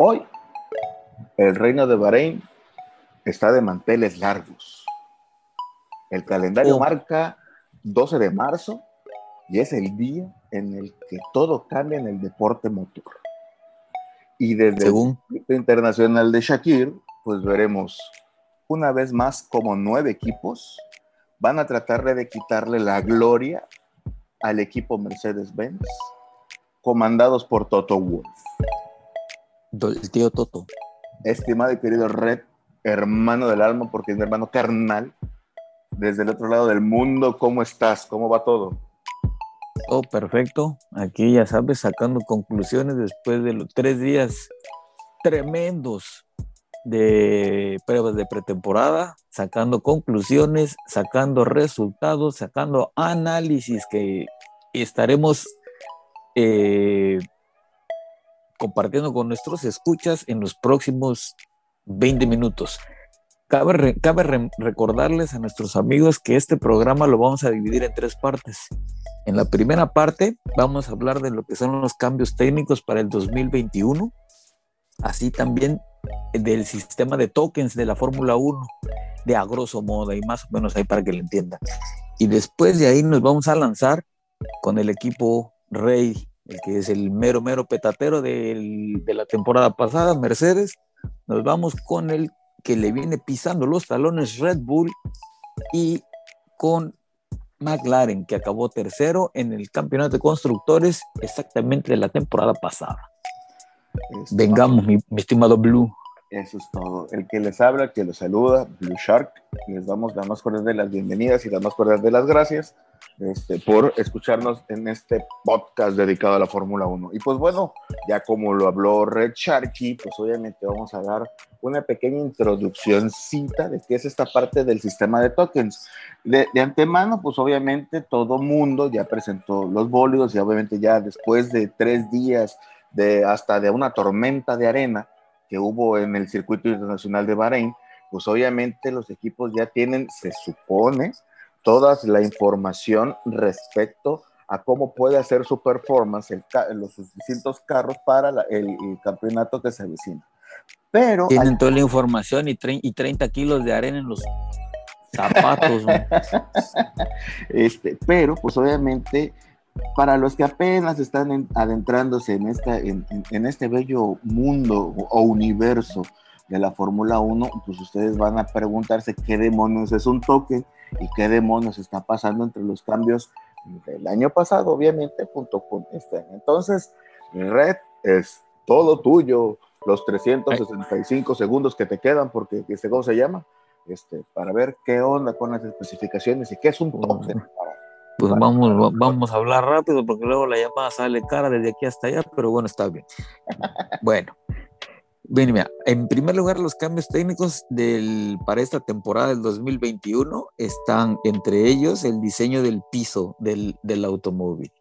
Hoy, el reino de Bahrein está de manteles largos. El calendario Oh. marca 12 de marzo y es el día en el que todo cambia en el deporte motor. Y desde Según. el Circuito Internacional de Shakir, pues veremos una vez más como nueve equipos van a tratar de quitarle la gloria al equipo Mercedes-Benz, comandados por Toto Wolff. El tío Toto. Estimado y querido Red, hermano del alma, porque es mi hermano carnal, desde el otro lado del mundo, ¿cómo estás? ¿Cómo va todo? Todo perfecto. Aquí ya sabes, sacando conclusiones después de los tres días tremendos de pruebas de pretemporada, sacando conclusiones, sacando resultados, sacando análisis que estaremos eh, compartiendo con nuestros escuchas en los próximos 20 minutos. Cabe, re- cabe re- recordarles a nuestros amigos que este programa lo vamos a dividir en tres partes. En la primera parte vamos a hablar de lo que son los cambios técnicos para el 2021, así también del sistema de tokens de la Fórmula 1, de a grosso modo y más o menos ahí para que lo entiendan. Y después de ahí nos vamos a lanzar con el equipo Rey, el que es el mero, mero petatero del- de la temporada pasada, Mercedes. Nos vamos con el que le viene pisando los talones Red Bull y con McLaren, que acabó tercero en el campeonato de constructores exactamente de la temporada pasada. Estimado- Vengamos, mi, mi estimado Blue. Eso es todo. El que les habla, que los saluda, Blue Shark. Les damos la más cordial de las bienvenidas y la más cordial de las gracias este, por escucharnos en este podcast dedicado a la Fórmula 1. Y pues bueno, ya como lo habló Red Sharky, pues obviamente vamos a dar una pequeña introduccióncita de qué es esta parte del sistema de tokens. De, de antemano, pues obviamente todo mundo ya presentó los bólidos y obviamente ya después de tres días de hasta de una tormenta de arena, que hubo en el circuito internacional de Bahrein, pues obviamente los equipos ya tienen, se supone, toda la información respecto a cómo puede hacer su performance el los distintos carros para la- el, el campeonato que se avecina. Pero Tienen toda la información y, y 30 kilos de arena en los zapatos. Este, pero, pues obviamente, para los que apenas están en- adentrándose en, esta, en, en- este bello mundo o universo de la Fórmula 1, pues ustedes van a preguntarse qué demonios es un token y qué demonios está pasando entre los cambios del año pasado, obviamente, junto con este. Entonces, Red, es todo tuyo, los 365 segundos que te quedan, porque, este, ¿cómo se llama? Este, para ver qué onda con las especificaciones y qué es un token. Pues vamos, vamos a hablar rápido porque luego la llamada sale cara desde aquí hasta allá, pero bueno, está bien. Bueno, bien, mira, en primer lugar, los cambios técnicos del, para esta temporada del 2021 están entre ellos el diseño del piso del, del automóvil.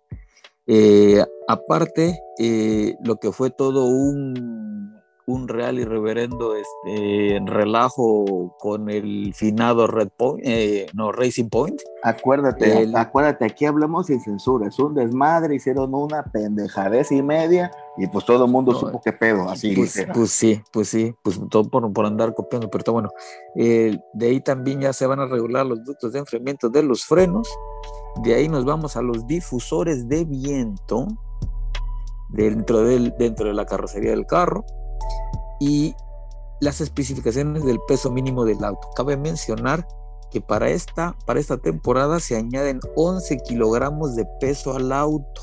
Eh, aparte, eh, lo que fue todo un, un real y reverendo este, relajo con el finado Red Point, eh, no, Racing Point. Acuérdate, El- acuérdate, aquí hablamos sin censura, es un desmadre, hicieron una pendejadez y media y pues todo el mundo No, supo qué pedo, así Pues, pues sí, pues sí, pues todo por, por andar copiando, pero está bueno. Eh, de ahí también ya se van a regular los ductos de enfriamiento de los frenos. De ahí nos vamos a los difusores de viento dentro, del, dentro de la carrocería del carro y las especificaciones del peso mínimo del auto. Cabe mencionar que para esta, para esta temporada se añaden 11 kilogramos de peso al auto.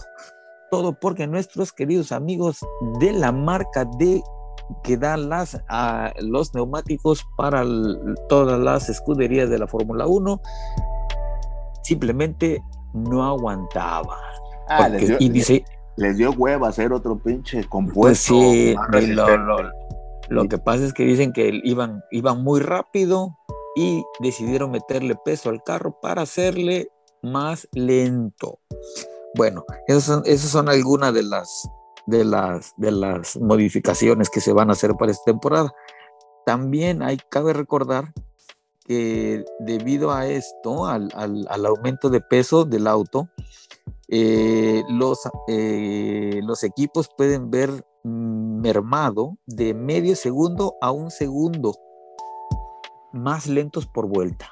Todo porque nuestros queridos amigos de la marca de que dan las, a los neumáticos para l- todas las escuderías de la Fórmula 1 simplemente no aguantaba. Ah, Porque- les, dio, y dice, les dio hueva hacer otro pinche pues compuesto. sí, más lo, lo- lo que pasa es que dicen que iban, iban muy rápido y decidieron meterle peso al carro para hacerle más lento. Bueno, esas son, esas son algunas de las, de, las, de las modificaciones que se van a hacer para esta temporada. También hay, cabe recordar que debido a esto, al, al- al aumento de peso del auto, eh, los, eh, los equipos pueden ver mermado de medio segundo a un segundo más lentos por vuelta.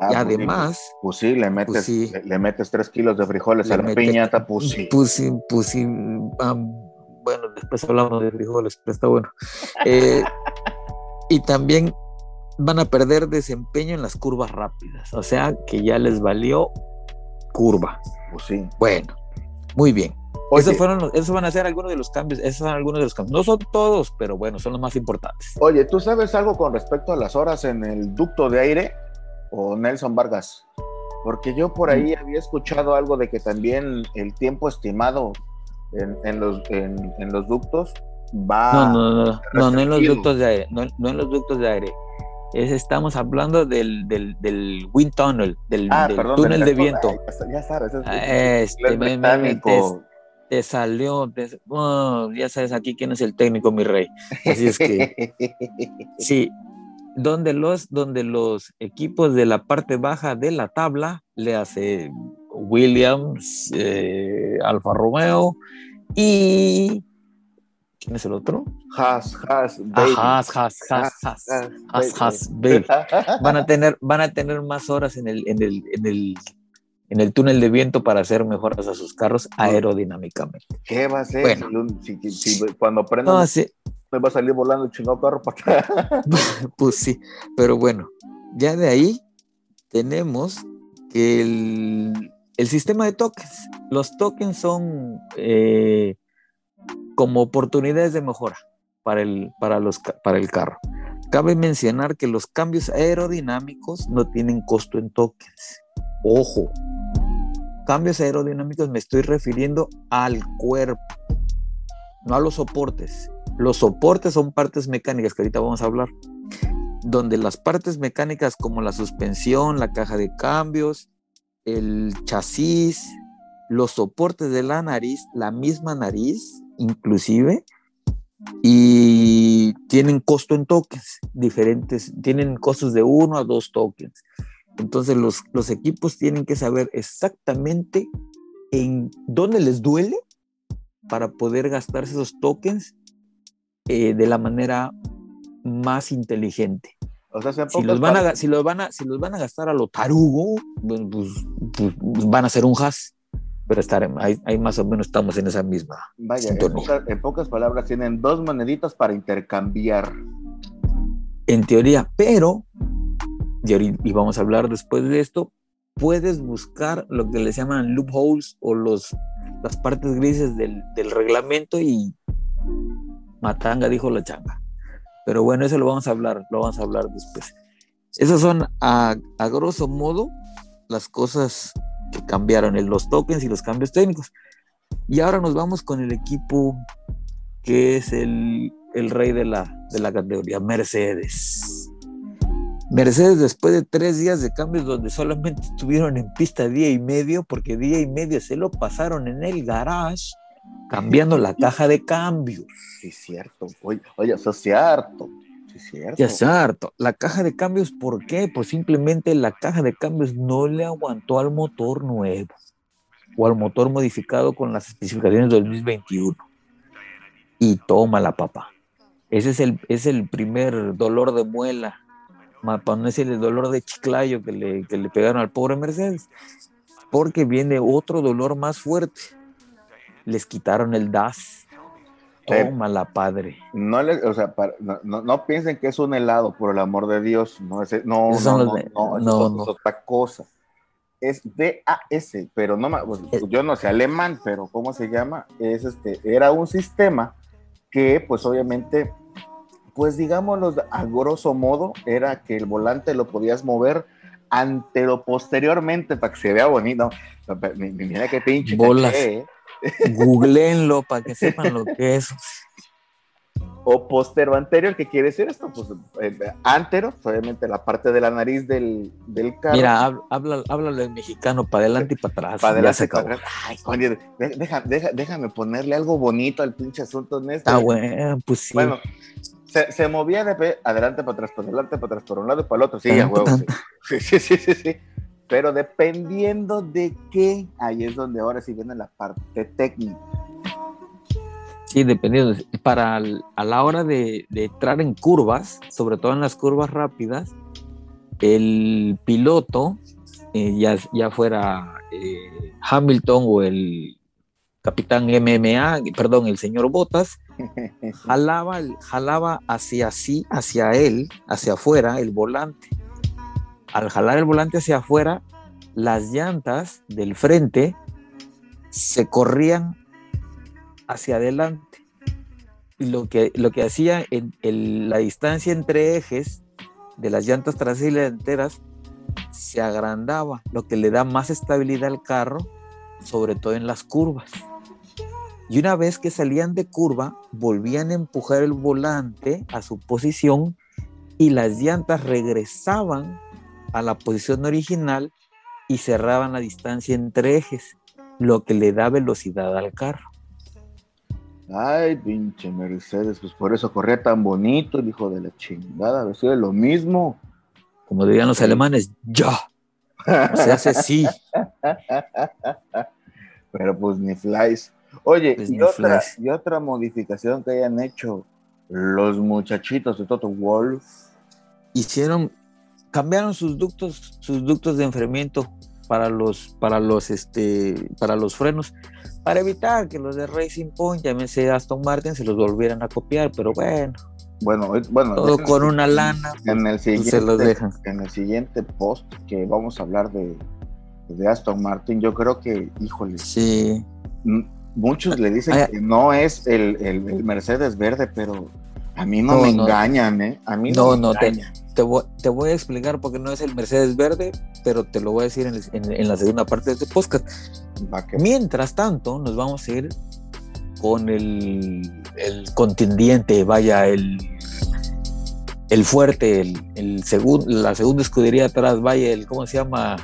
Ah, y pues sí, además, Pues sí, le metes, Pues sí. Le, le metes tres kilos de frijoles Le a la mete- piñata, pues sí. pues sí, pues sí, bueno, después hablamos de frijoles, pero está bueno. Eh, y también van a perder desempeño en las curvas rápidas, o sea que ya les valió curva. Pues sí. Bueno, muy bien. Oye, Esos, fueron los- esos van a ser algunos de los cambios, esos son algunos de los cambios. No son todos, pero bueno, son los más importantes. oye, ¿tú sabes algo con respecto a las horas en el ducto de aire o Nelson Vargas? Porque yo por Mm. ahí había escuchado algo de que también el tiempo estimado en, en los, en, en los ductos va... No, no, no, no, no en los ductos de aire, no, no en los ductos de aire. Es, estamos hablando del, del, del wind tunnel, del, Ah, del perdón, túnel de viento. Ay, ya sa- ya sabes, es, Ah, es- Este, es me- me- me- británico. Te, salió, te- oh, ya sabes aquí quién es el técnico, mi rey. Así es que, sí, donde los, donde los equipos de la parte baja de la tabla le hace Williams, eh, Alfa Romeo y ¿quién es el otro? Haas, Ah, baby. Haas, Haas, Haas, Haas, Haas, Haas, baby. Van a tener, van a tener más horas en el, en el, en el, en el túnel de viento para hacer mejoras a sus carros aerodinámicamente. ¿Qué va a ser? Bueno. Si cuando prenda No, sí, me va a salir volando el chingado carro para atrás. pues sí, pero bueno, ya de ahí tenemos que el, el sistema de tokens, los tokens son eh, como oportunidades de mejora para el, para, los, para el carro. Cabe mencionar que los cambios aerodinámicos no tienen costo en tokens. Ojo, cambios aerodinámicos me estoy refiriendo al cuerpo, no a los soportes. Los soportes son partes mecánicas que ahorita vamos a hablar, donde las partes mecánicas como la suspensión, la caja de cambios, el chasis, los soportes de la nariz, la misma nariz inclusive, y tienen costo en tokens diferentes, tienen costos de uno a dos tokens. Entonces los, los equipos tienen que saber exactamente en dónde les duele para poder gastarse esos tokens eh, de la manera más inteligente. O sea, sean Si los, van a, si, los van a, si los van a gastar a lo tarugo, pues, pues, pues van a ser un has, pero estar, ahí, ahí más o menos estamos en esa misma. Vaya, en pocas, en pocas palabras, tienen dos moneditas para intercambiar. En teoría, pero, y, vamos a hablar después de esto, puedes buscar lo que les llaman loopholes o los, las partes grises del, del reglamento y matanga dijo la changa. Pero bueno, eso lo vamos a hablar, lo vamos a hablar después. Esas son a, a grosso modo las cosas que cambiaron en los tokens y los cambios técnicos. Y ahora nos vamos con el equipo que es el, el rey de la, de la categoría, Mercedes. Mercedes después de tres días de cambios donde solamente estuvieron en pista día y medio, porque día y medio se lo pasaron en el garage cambiando la caja de cambios. Sí, cierto. Oye, oye, eso es cierto. Sí, cierto. Ya es harto. La caja de cambios, ¿por qué? Pues simplemente la caja de cambios no le aguantó al motor nuevo o al motor modificado con las especificaciones del 2021. Y toma la papa. Ese es el, es el primer dolor de muela, para no decir el dolor de chiclayo que le, que le pegaron al pobre Mercedes. Porque viene otro dolor más fuerte. Les quitaron el DAS. Eh, Toma la padre. No, le, o sea, para- no, no, no piensen que es un helado, por el amor de Dios. No, ese, no, no, no, de- no, no, es- no. es otra cosa. Es DAS, pero no, pues, Eh. yo no sé alemán, pero ¿cómo se llama? Es este, era un sistema que, pues obviamente, pues digámoslo a grosso modo, era que el volante lo podías mover antero posteriormente para que se vea bonito. Mi- mi- Mira qué pinche Bolas. ¿eh? Googleenlo para que sepan lo que es. o postero anterior, ¿qué quiere decir esto? Pues eh, antero, obviamente la parte de la nariz del, del carro. Mira, hab- habla, háblalo en mexicano, para adelante y para atrás. para adelante y para atrás. Ay, coño, de- deja- deja- déjame ponerle algo bonito al pinche asunto en este. Está bueno, pues sí. Bueno, se, se movía de adelante para atrás, para adelante para atrás, por un lado y para el otro. Sí, a huevo, tan, sí. Sí, sí, sí, sí, sí. Pero dependiendo de qué, ahí es donde ahora sí viene la parte técnica. Sí, dependiendo. Para a la hora de, entrar en curvas, sobre todo en las curvas rápidas, el piloto, eh, ya, ya fuera eh, Hamilton o el capitán MMA, perdón, el señor Botas, jalaba, jalaba hacia sí, hacia él, hacia afuera, el volante. Al jalar el volante hacia afuera, las llantas del frente se corrían hacia adelante. Y lo que, lo que hacía en la distancia entre ejes de las llantas traseras y delanteras se agrandaba, lo que le da más estabilidad al carro, sobre todo en las curvas. Y una vez que salían de curva, volvían a empujar el volante a su posición y las llantas regresaban a la posición original y cerraban la distancia entre ejes, lo que le da velocidad al carro. Ay, pinche Mercedes, pues por eso corría tan bonito el hijo de la chingada, lo mismo. Como dirían los alemanes, ya. Se hace sí. Pero pues ni flies. Oye, pues y, otra, y otra modificación que hayan hecho los muchachitos de Toto Wolf. Hicieron, cambiaron sus ductos, sus ductos de enfriamiento para los, para los, este, para los frenos, para evitar que los de Racing Point, llámese Aston Martin, se los volvieran a copiar, pero bueno. Bueno, bueno, todo con una lana. En el siguiente, se los dejan. En el siguiente post que vamos a hablar de, de Aston Martin, yo creo que, híjole. Sí. Muchos le dicen que no es el, el, Mercedes verde, pero a mí no, me engañan, ¿eh? A mí no, no, me engañan te voy, a explicar porque no es el Mercedes verde, pero te lo voy a decir en, la segunda parte de este podcast. Mientras tanto, nos vamos a ir con el, contendiente, vaya, el, el fuerte, el, el la segunda escudería atrás, vaya, el, ¿cómo se llama?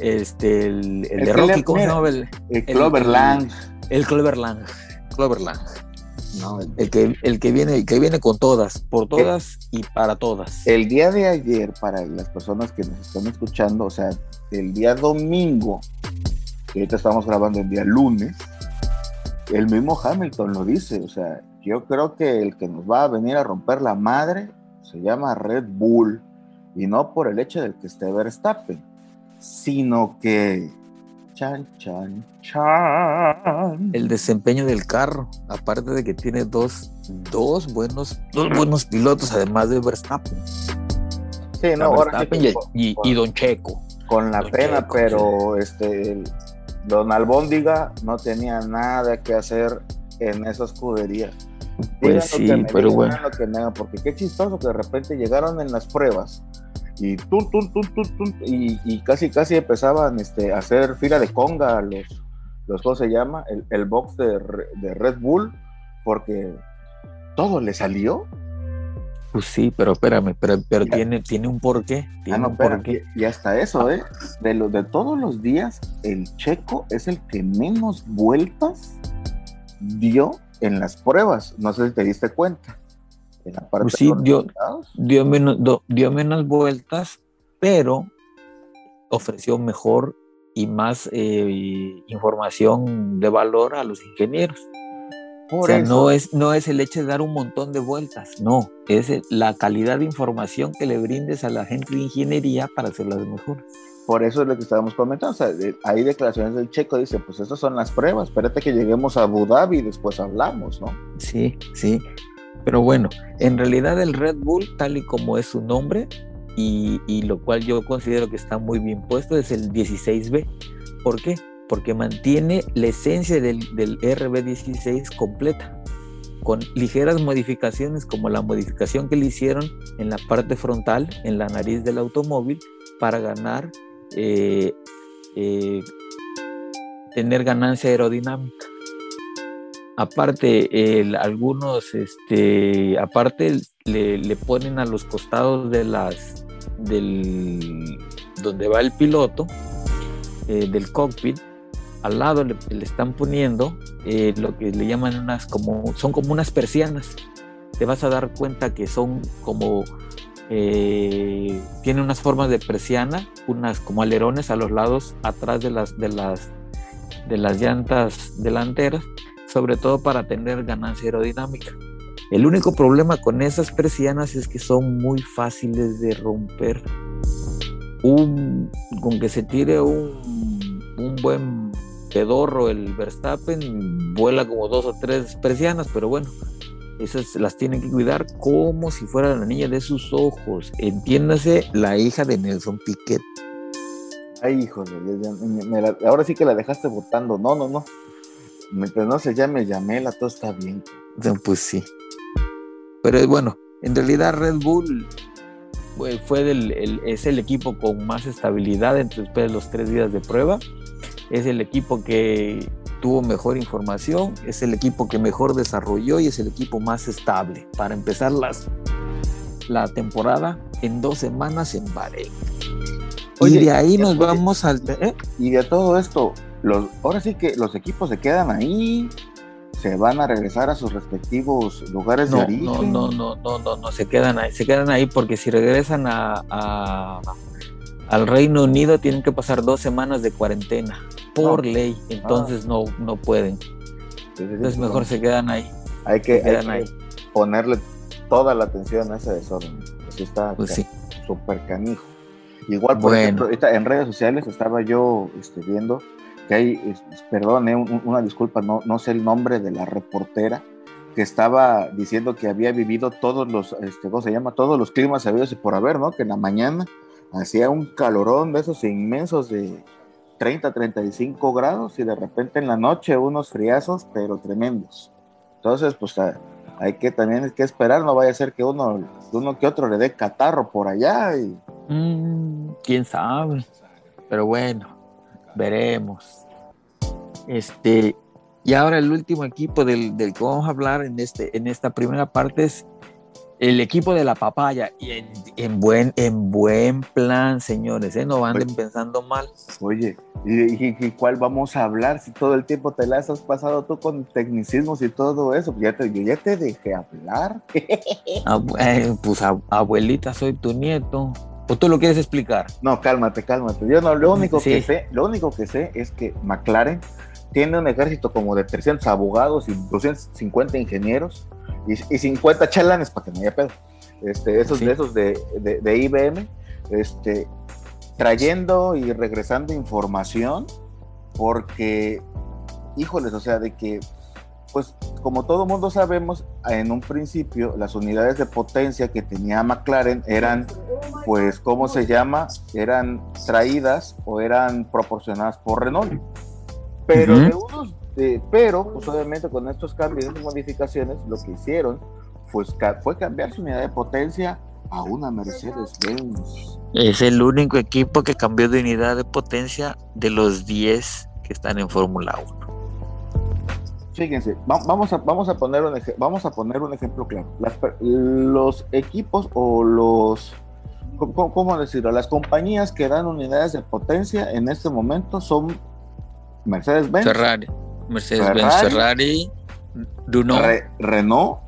Este, el, de Rocky, ¿cómo se llama? El, Cloverland. El, Cloverland. Cloverland el, que, el, que viene, el que viene con todas, por todas y para todas. El día de ayer, para las personas que nos están escuchando, o sea, el día domingo, que ahorita estamos grabando el día lunes, el mismo Hamilton lo dice, o sea, yo creo que el que nos va a venir a romper la madre se llama Red Bull, y no por el hecho de que esté Verstappen, sino que Chan, chan, chan. El desempeño del carro, aparte de que tiene dos, dos buenos, dos buenos pilotos, además de Verstappen. Sí, no, Verstappen y, Don Checo. Con la pena, pero este Don Albóndiga no tenía nada que hacer en esa escudería. Pues sí, pero bueno. porque qué chistoso que de repente llegaron en las pruebas y, y, casi casi empezaban este, a hacer fila de conga los, los ¿cómo se llama? El, box de, Red Bull, porque todo le salió. Pues sí, pero espérame, pero, pero tiene, tiene un porqué. ah, no, Y, hasta eso, ¿eh? De, lo, de todos los días, el checo es el que menos vueltas dio en las pruebas. No sé si te diste cuenta. Pues sí, dio, dio, menos, dio menos vueltas, pero ofreció mejor y más eh, información de valor a los ingenieros. o sea, no es, no es el hecho de dar un montón de vueltas, no, es la calidad de información que le brindes a la gente de ingeniería para hacerlas mejores. Por eso es lo que estábamos comentando. O sea, hay declaraciones del checo, dice, pues estas son las pruebas, espérate que lleguemos a Abu Dhabi y después hablamos, ¿no? Sí, sí. Pero bueno, en realidad el Red Bull, tal y como es su nombre, y, lo cual yo considero que está muy bien puesto, es el 16B. ¿Por qué? Porque mantiene la esencia del, del RB16 completa, con ligeras modificaciones como la modificación que le hicieron en la parte frontal, en la nariz del automóvil, para ganar, eh, eh, tener ganancia aerodinámica. Aparte, algunos, este, aparte le, ponen a los costados de las, del, donde va el piloto, eh, del cockpit, al lado le, están poniendo eh, lo que le llaman unas, como, son como unas persianas. Te vas a dar cuenta que son como, eh, tiene unas formas de persiana, unas como alerones a los lados, atrás de las, de las, de las llantas delanteras sobre todo para tener ganancia aerodinámica. El único problema con esas persianas es que son muy fáciles de romper. Un, con que se tire un, un buen pedorro el Verstappen, vuela como dos o tres persianas, pero bueno, esas las tienen que cuidar como si fuera la niña de sus ojos. Entiéndase, la hija de Nelson Piquet. Ay, hijo ahora sí que la dejaste votando. No, no, no. Mientras no se llame Yamela, todo está bien. Pues sí. Pero bueno, en realidad Red Bull fue del, es el equipo con más estabilidad entre después de los tres días de prueba. Es el equipo que tuvo mejor información, es el equipo que mejor desarrolló y es el equipo más estable para empezar las, la temporada en dos semanas en Bahrein. y de ahí nos vamos al... ¿eh? Y de todo esto, los, ahora sí que los equipos se quedan ahí, se van a regresar a sus respectivos lugares de origen. No, no, no, no, no, no, se quedan ahí, se quedan ahí porque si regresan a, al Reino Unido tienen que pasar dos semanas de cuarentena por ley, entonces no, no pueden. Entonces mejor se quedan ahí. Hay que, ponerle toda la atención a ese desorden. Así está pues súper canijo. Igual, por ejemplo, en redes sociales estaba yo este, viendo que perdón, eh, una disculpa, no, sé el nombre de la reportera que estaba diciendo que había vivido todos los, este, ¿cómo se llama? Todos los climas habidos y por haber, ¿no? Que en la mañana hacía un calorón de esos inmensos de 30, 35 grados y de repente en la noche unos friazos, pero tremendos. Entonces, pues hay que también que esperar, no vaya a ser que uno, uno que otro le dé catarro por allá. Y... Mm, Quién sabe, pero bueno, veremos. Este, y ahora el último equipo del, del, que vamos a hablar en, este, en esta primera parte es el equipo de la papaya. Y en, buen, en buen plan, señores, ¿eh? no anden pensando mal. Oye, ¿y, cuál vamos a hablar si todo el tiempo te las has pasado tú con tecnicismos y todo eso? Ya te, yo ya te dejé hablar. Ah, eh, pues abuelita, soy tu nieto. ¿O tú lo quieres explicar? No, cálmate, cálmate. Yo no, lo único que sé, lo único que sé es que McLaren tiene un ejército como de 300 abogados y 250 ingenieros y, 50 chalanes para que no haya pedo. Este, esos de esos de, de, IBM, este, trayendo y regresando información, porque, híjoles, o sea, de que pues como todo mundo sabemos, en un principio las unidades de potencia que tenía McLaren eran, pues, ¿cómo se llama? Eran traídas o eran proporcionadas por Renault. Pero de unos, pero, pues obviamente con estos cambios y modificaciones, lo que hicieron pues, fue cambiar su unidad de potencia a una Mercedes-Benz. Es el único equipo que cambió de unidad de potencia de los 10 que están en Fórmula 1. Fíjense, vamos a, vamos a, poner, un vamos a poner un ejemplo claro. los equipos o los, ¿cómo, decirlo? Las compañías que dan unidades de potencia en este momento son Mercedes-Benz. Ferrari. Mercedes-Benz, Ferrari, Renault. Renault.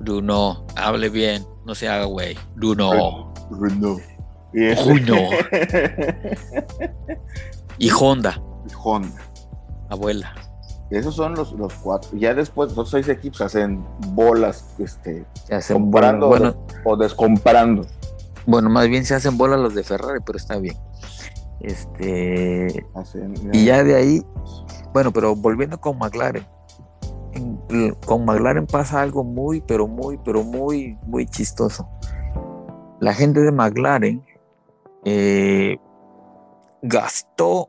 Renault, hable bien, no se haga güey. Renault. Renault. Y, Renault. y Honda. Y Honda. Abuela. Esos son los, los cuatro. Ya después los seis equipos hacen bolas, este, hacen comprando bueno, o descomprando. Bueno, más bien se hacen bolas los de Ferrari, pero está bien. Este. y ya de ahí, bueno, pero volviendo con McLaren. con McLaren pasa algo muy, pero muy, pero muy, muy chistoso. La gente de McLaren eh, gastó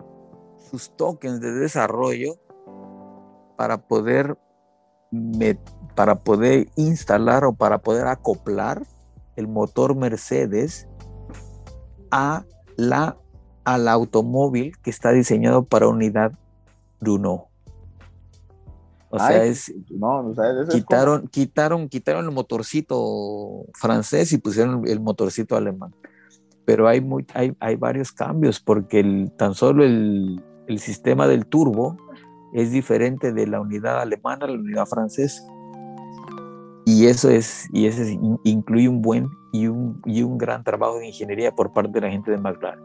sus tokens de desarrollo para poder, para poder instalar o para poder acoplar el motor Mercedes a la, al automóvil que está diseñado para unidad Bruno. O sea, es, no, quitaron, quitaron, quitaron el motorcito francés y pusieron el motorcito alemán. Pero hay, muy, hay, hay varios cambios porque el, tan solo el, el sistema del turbo es diferente de la unidad alemana la unidad francesa. Y eso es, y eso incluye un buen y un, y un gran trabajo de ingeniería por parte de la gente de McLaren.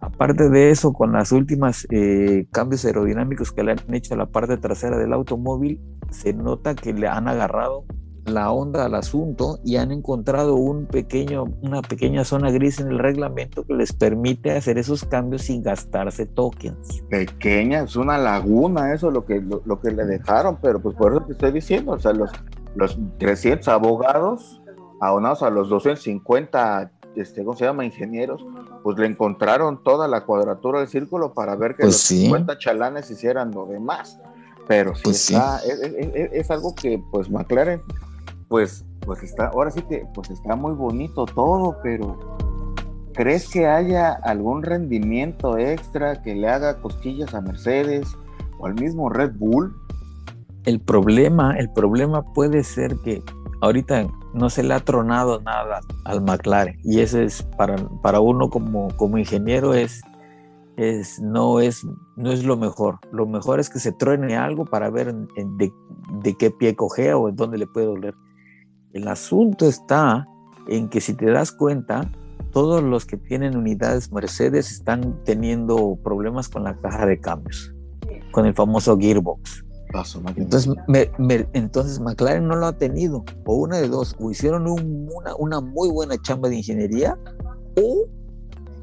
Aparte de eso, con las últimas eh, cambios aerodinámicos que le han hecho a la parte trasera del automóvil, se nota que le han agarrado la onda al asunto y han encontrado un pequeño, una pequeña zona gris en el reglamento que les permite hacer esos cambios sin gastarse tokens. Pequeña, es una laguna eso lo que, lo, que le dejaron, pero pues por eso te estoy diciendo, o sea, los, los 300 abogados aunados a los 250, este, ¿cómo se llama? Ingenieros, pues le encontraron toda la cuadratura del círculo para ver que Pues los sí. 50 chalanes hicieran lo demás. Pero sí Pues está, es- es algo que pues McLaren, pues, pues está, ahora sí que pues está muy bonito todo, pero ¿crees que haya algún rendimiento extra que le haga cosquillas a Mercedes o al mismo Red Bull? El problema, el problema puede ser que ahorita no se le ha tronado nada al McLaren y eso es para, para uno como, como ingeniero es, es, no, es, no es lo mejor. Lo mejor es que se truene algo para ver de, de qué pie cojea o en dónde le puede doler. El asunto está en que si te das cuenta, todos los que tienen unidades Mercedes están teniendo problemas con la caja de cambios, con el famoso gearbox. Paso. Entonces, me- me- entonces McLaren no lo ha tenido, o una de dos, o hicieron un- una, una muy buena chamba de ingeniería, o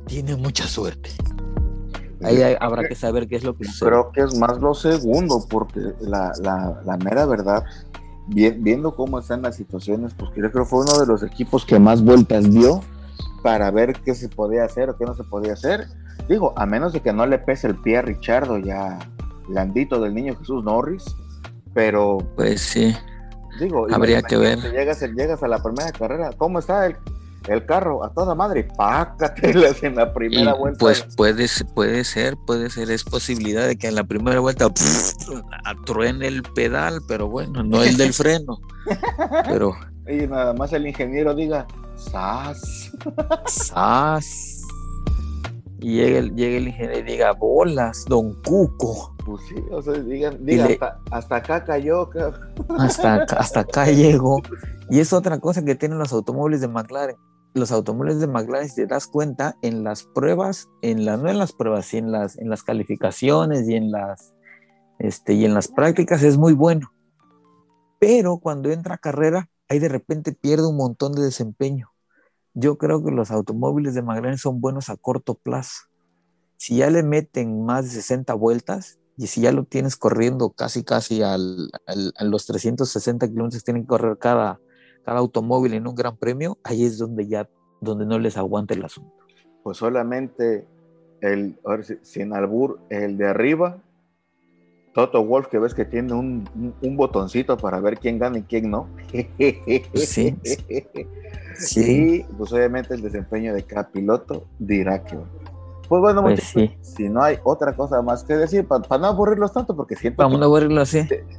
tiene mucha suerte. Ahí hay- habrá que saber qué es lo que sucede. Creo que es más lo segundo, porque la, la, la mera verdad, vi- viendo cómo están las situaciones, pues creo que fue uno de los equipos que más vueltas dio para ver qué se podía hacer o qué no se podía hacer. Digo, a menos de que no le pese el pie a Richardo ya blandito del niño Jesús Norris, pero Pues sí, digo, Habría que ver. Llegas, llegas a la primera carrera, ¿cómo está el, el carro? A toda madre, pácatelas en la y primera vuelta. pues puede, ser- puede ser, puede ser, es posibilidad de que en la primera vuelta truene el pedal, pero bueno, no el del freno. Pero, Y nada más el ingeniero diga, ¡Sas! ¡zas! Y llega el, llega el ingeniero y diga, bolas, don Cuco. Pues sí, o sea, digan, diga, hasta, hasta acá cayó. cabrón. hasta, hasta acá llego. Y es otra cosa que tienen los automóviles de McLaren. Los automóviles de McLaren, si te das cuenta, en las pruebas, en la, no en las pruebas, en las, en las calificaciones y en las, este, y en las prácticas es muy bueno. Pero cuando entra a carrera, ahí de repente pierde un montón de desempeño. Yo creo que los automóviles de McLaren son buenos a corto plazo. Si ya le meten más de 60 vueltas y si ya lo tienes corriendo casi casi a los 360 kilómetros que tienen que correr cada, cada automóvil en un gran premio, ahí es donde ya donde no les aguanta el asunto. Pues solamente el, ahora sí, sin albur, el de arriba, Toto Wolf, que ves que tiene un, un- un botoncito para ver quién gana y quién no. Sí. Sí, Y pues obviamente el desempeño de cada piloto dirá que. Pues bueno, pues muchachos, sí. si no hay otra cosa más que decir, para no aburrirlos tanto, porque siento Vamos que a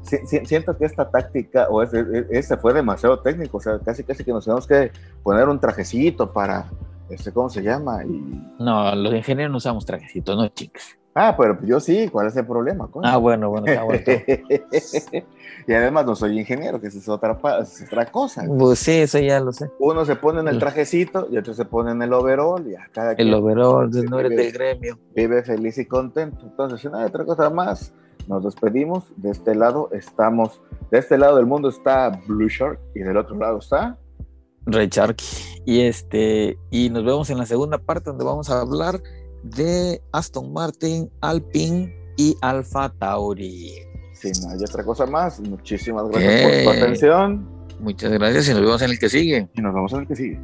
si- si- siento que esta táctica o e- ese fue demasiado técnico, o sea, casi casi que nos tenemos que poner un trajecito para, este, ¿cómo se llama? Y, No, los ingenieros no usamos trajecitos, no chicos. Ah, pero yo sí, ¿cuál es el problema? coño? Ah, bueno, bueno, está bueno. y además no soy ingeniero, que esa es otra, es otra cosa. Pues sí, eso ya lo sé. Uno se pone en el trajecito y otro se pone en el overall y a cada El quien overall, entonces no eres del gremio. vive feliz y contento. Entonces, hay otra cosa más, nos despedimos. De este lado estamos, de este lado del mundo está Blue Shark y del otro lado está Ray Sharkey. Y este, y nos vemos en la segunda parte donde vamos a hablar de Aston Martin, Alpine y Alfa Tauri. Si no hay otra cosa más, muchísimas gracias por Ok. su atención Muchas gracias y nos vemos en el que sigue. y nos vemos en el que sigue.